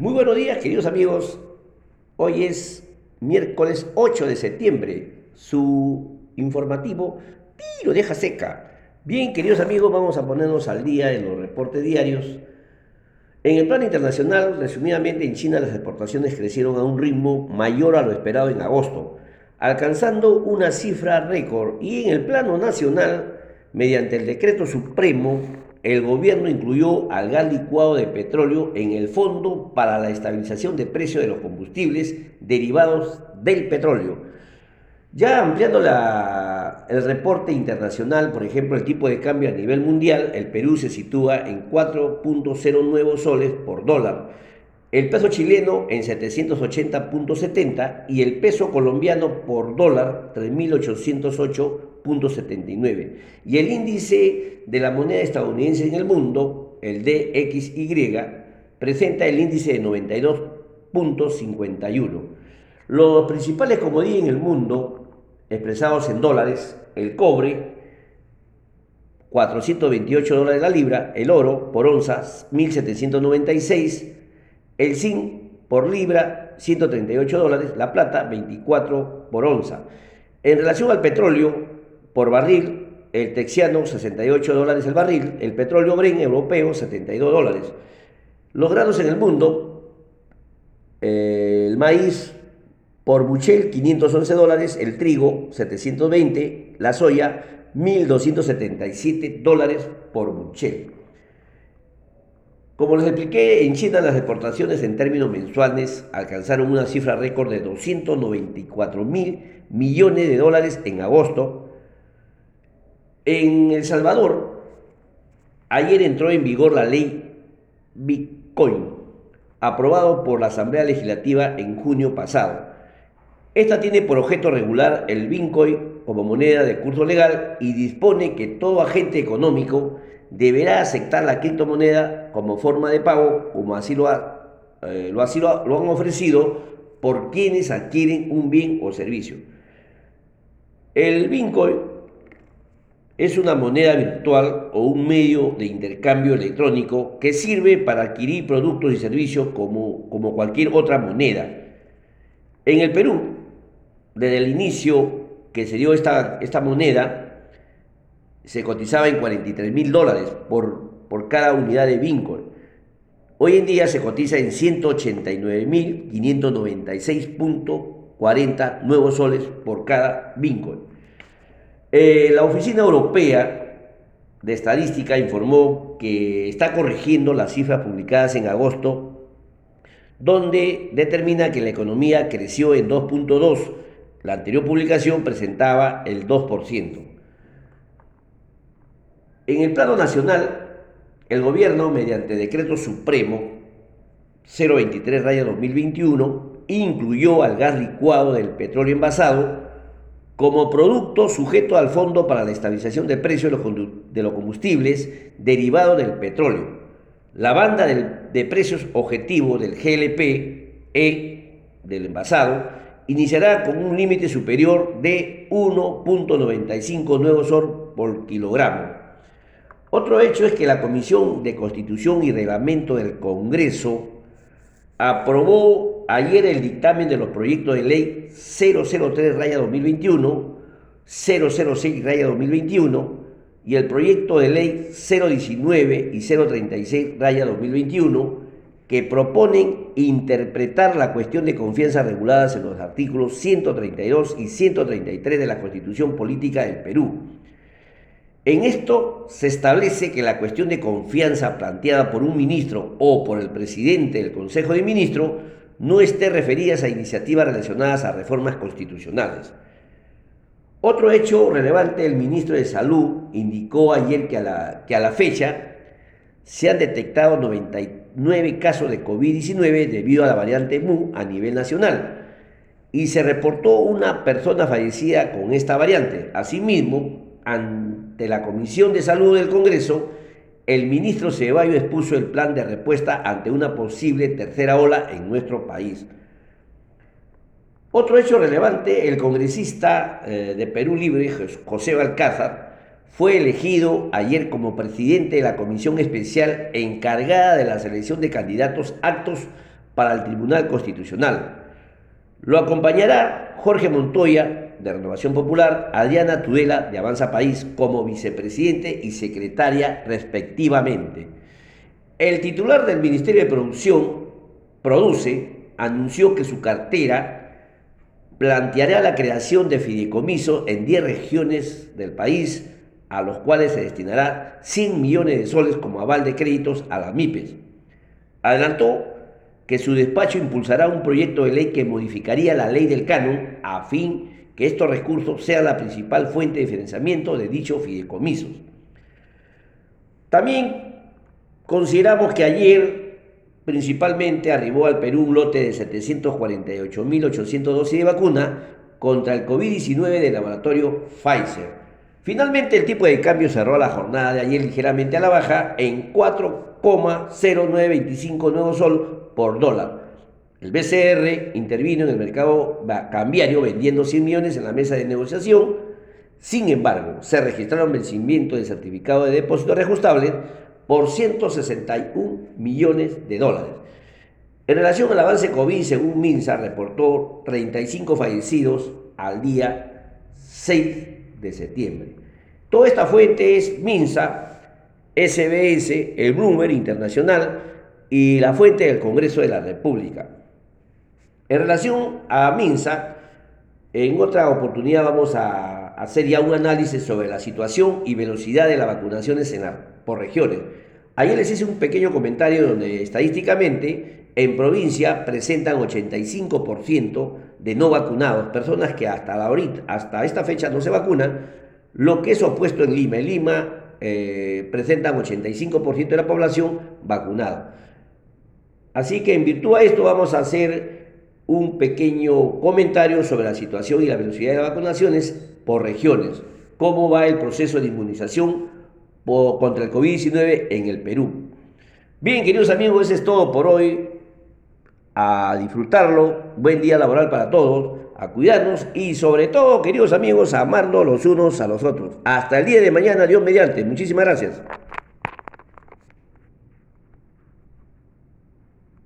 Muy buenos días, queridos amigos. Hoy es miércoles 8 de septiembre. Su informativo tiro deja seca. Bien, queridos amigos, vamos a ponernos al día en los reportes diarios. En el plano internacional, resumidamente, en China las exportaciones crecieron a un ritmo mayor a lo esperado en agosto, alcanzando una cifra récord. Y en el plano nacional, mediante el decreto supremo el gobierno incluyó al gas licuado de petróleo en el Fondo para la Estabilización de Precios de los Combustibles derivados del petróleo. Ya ampliando el reporte internacional, por ejemplo, el tipo de cambio a nivel mundial, el Perú se sitúa en 4.09 soles por dólar, el peso chileno en 780.70 y el peso colombiano por dólar 3.808 y el índice de la moneda estadounidense en el mundo, el DXY, presenta el índice de 92.51. Los principales comodines en el mundo, expresados en dólares, el cobre, 428 dólares la libra, el oro por onza, 1796, el zinc por libra, 138 dólares, la plata, 24 por onza. En relación al petróleo, por barril, el texiano 68 dólares el barril, el petróleo Bren europeo 72 dólares. Los granos en el mundo, eh, el maíz por buchel 511 dólares, el trigo 720, la soya 1.277 dólares por buchel. Como les expliqué, en China las exportaciones en términos mensuales alcanzaron una cifra récord de 294 mil millones de dólares en agosto, en El Salvador, ayer entró en vigor la ley Bitcoin, aprobado por la Asamblea Legislativa en junio pasado. Esta tiene por objeto regular el Bitcoin como moneda de curso legal y dispone que todo agente económico deberá aceptar la criptomoneda como forma de pago, como así lo, eh, lo, así lo han ofrecido por quienes adquieren un bien o servicio. El Bitcoin es una moneda virtual o un medio de intercambio electrónico que sirve para adquirir productos y servicios como, como cualquier otra moneda. En el Perú, desde el inicio que se dio esta, esta moneda, se cotizaba en 43 mil dólares por, por cada unidad de Bitcoin. Hoy en día se cotiza en 189 mil 596.40 nuevos soles por cada Bitcoin. Eh, la Oficina Europea de Estadística informó que está corrigiendo las cifras publicadas en agosto, donde determina que la economía creció en 2.2. La anterior publicación presentaba el 2%. En el plano nacional, el gobierno, mediante decreto supremo 023-2021, incluyó al gas licuado del petróleo envasado como producto sujeto al Fondo para la Estabilización de Precios de los Combustibles derivado del petróleo. La banda de precios objetivo del GLP E del envasado iniciará con un límite superior de 1.95 nuevos SOR por kilogramo. Otro hecho es que la Comisión de Constitución y Reglamento del Congreso aprobó ayer el dictamen de los proyectos de ley 003-2021, 006-2021 y el proyecto de ley 019 y 036-2021 que proponen interpretar la cuestión de confianza reguladas en los artículos 132 y 133 de la Constitución Política del Perú. En esto se establece que la cuestión de confianza planteada por un ministro o por el presidente del Consejo de Ministros no esté referida a iniciativas relacionadas a reformas constitucionales. Otro hecho relevante, el ministro de Salud indicó ayer que a la, que a la fecha se han detectado 99 casos de COVID-19 debido a la variante MU a nivel nacional y se reportó una persona fallecida con esta variante. Asimismo, ante la Comisión de Salud del Congreso, el ministro Ceballos expuso el plan de respuesta ante una posible tercera ola en nuestro país. Otro hecho relevante, el congresista eh, de Perú Libre, José Balcázar, fue elegido ayer como presidente de la comisión especial encargada de la selección de candidatos actos para el Tribunal Constitucional. Lo acompañará Jorge Montoya, de Renovación Popular, Adriana Tudela, de Avanza País, como vicepresidente y secretaria respectivamente. El titular del Ministerio de Producción, Produce, anunció que su cartera planteará la creación de fideicomiso en 10 regiones del país, a los cuales se destinará 100 millones de soles como aval de créditos a las MIPES. Adelantó que su despacho impulsará un proyecto de ley que modificaría la ley del canon a fin que estos recursos sean la principal fuente de financiamiento de dichos fideicomisos. También consideramos que ayer Principalmente arribó al Perú un lote de 748.800 dosis de vacuna contra el COVID-19 del laboratorio Pfizer. Finalmente el tipo de cambio cerró la jornada de ayer ligeramente a la baja en 4,0925 nuevos sol por dólar. El BCR intervino en el mercado cambiario vendiendo 100 millones en la mesa de negociación. Sin embargo, se registraron vencimientos de certificado de depósito reajustables por 161 millones de dólares. En relación al avance COVID, según MINSA, reportó 35 fallecidos al día 6 de septiembre. Toda esta fuente es MINSA, SBS, el Bloomberg Internacional y la fuente del Congreso de la República. En relación a MINSA, en otra oportunidad vamos a hacer ya un análisis sobre la situación y velocidad de las vacunaciones en por regiones. Ayer les hice un pequeño comentario donde estadísticamente en provincia presentan 85% de no vacunados, personas que hasta, la ahorita, hasta esta fecha no se vacunan, lo que es opuesto en Lima. En Lima eh, presentan 85% de la población vacunada. Así que en virtud a esto vamos a hacer un pequeño comentario sobre la situación y la velocidad de las vacunaciones por regiones. ¿Cómo va el proceso de inmunización contra el COVID-19 en el Perú? Bien, queridos amigos, eso es todo por hoy. A disfrutarlo. Buen día laboral para todos. A cuidarnos y sobre todo, queridos amigos, a amarnos los unos a los otros. Hasta el día de mañana, Dios mediante. Muchísimas gracias.